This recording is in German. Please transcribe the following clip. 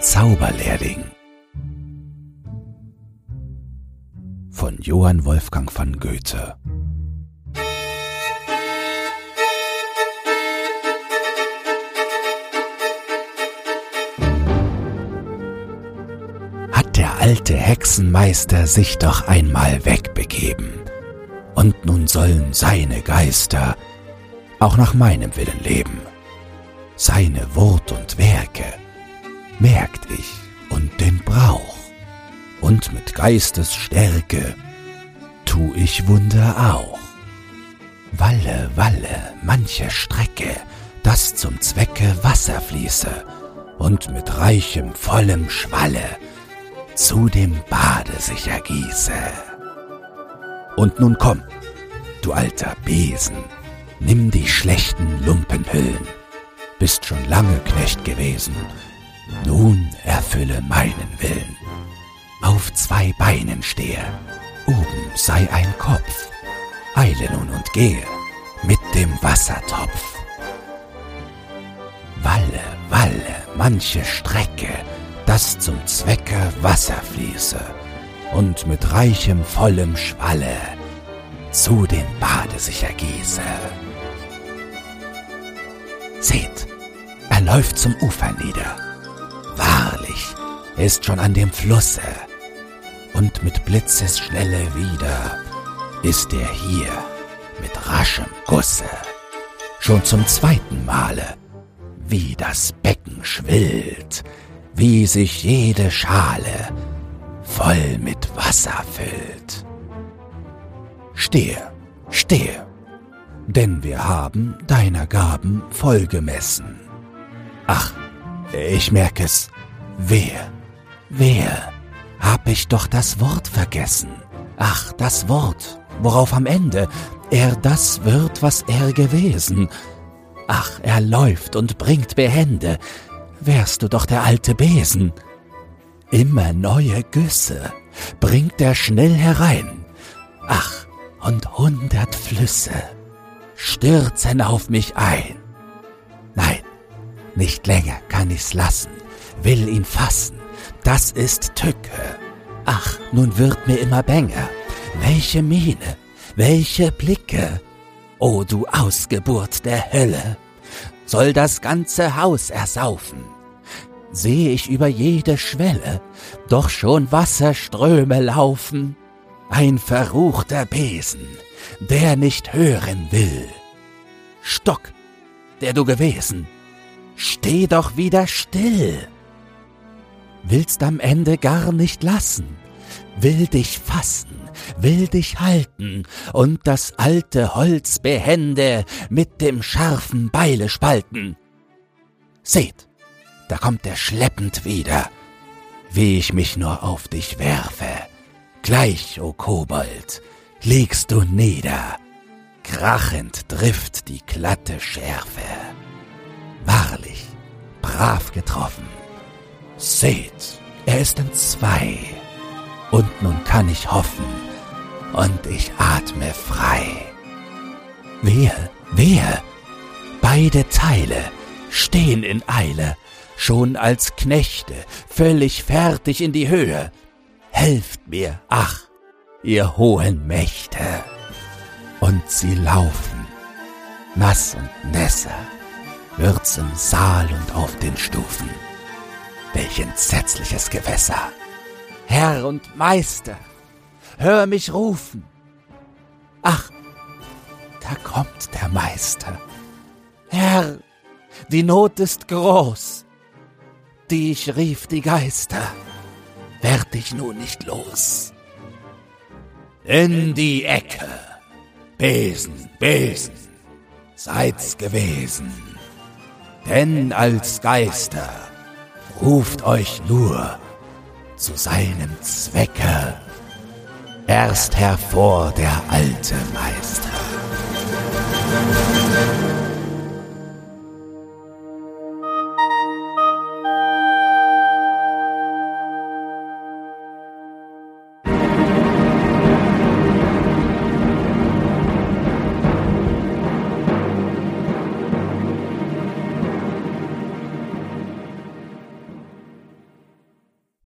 Zauberlehrling. Von Johann Wolfgang von Goethe. Hat der alte Hexenmeister sich doch einmal wegbegeben, und nun sollen seine Geister auch nach meinem Willen leben. Seine Wort und Werke merkt ich und den Brauch, und mit Geistesstärke tu ich Wunder auch. Walle, walle, manche Strecke, dass zum Zwecke Wasser fließe und mit reichem, vollem Schwalle zu dem Bade sich ergieße. Und nun komm, du alter Besen, nimm die schlechten Lumpenhüllen, bist schon lange Knecht gewesen, nun erfülle meinen Willen. Auf zwei Beinen stehe, oben sei ein Kopf, eile nun und gehe mit dem Wassertopf. Walle, walle, manche Strecke, dass zum Zwecke Wasser fließe und mit reichem, vollem Schwalle zu dem Bade sich ergieße. Seht, er läuft zum Ufer nieder. Ist schon an dem Flusse. Und mit Blitzesschnelle wieder ist er hier mit raschem Gusse. Schon zum zweiten Male, wie das Becken schwillt, wie sich jede Schale voll mit Wasser füllt. Stehe, stehe, denn wir haben deiner Gaben voll gemessen. Ach, ich merk es, wer, wer, hab ich doch das Wort vergessen. Ach, das Wort, worauf am Ende er das wird, was er gewesen. Ach, er läuft und bringt Behände, wärst du doch der alte Besen. Immer neue Güsse bringt er schnell herein. Ach, und hundert Flüsse stürzen auf mich ein. Nein, nicht länger kann ich's lassen, will ihn fassen, das ist Tücke. Ach, nun wird mir immer bänger. Welche Miene, welche Blicke. O du Ausgeburt der Hölle, soll das ganze Haus ersaufen. Seh ich über jede Schwelle, doch schon Wasserströme laufen. Ein verruchter Besen, der nicht hören will. Stock, der du gewesen, steh doch wieder still. Willst am Ende gar nicht lassen, will dich fassen, will dich halten und das alte Holz behende mit dem scharfen Beile spalten. Seht, da kommt er schleppend wieder, wie ich mich nur auf dich werfe. Gleich, o Kobold, liegst du nieder, krachend trifft die glatte Schärfe. Wahrlich, brav getroffen. Seht, er ist in zwei. Und nun kann ich hoffen, und ich atme frei. Wehe, wehe, beide Teile stehen in Eile, schon als Knechte, völlig fertig in die Höhe. Helft mir, ach, ihr hohen Mächte. Und sie laufen, nass und nässer, wird's im Saal und auf den Stufen. Welch entsetzliches Gewässer! Herr und Meister, hör mich rufen. Ach, da kommt der Meister. Herr, die Not ist groß. Die ich rief die Geister, werd ich nun nicht los. In die Ecke, Besen, Besen, seid's gewesen. Denn als Geister ruft euch nur zu seinem Zwecke. Erst hervor der alte Meister.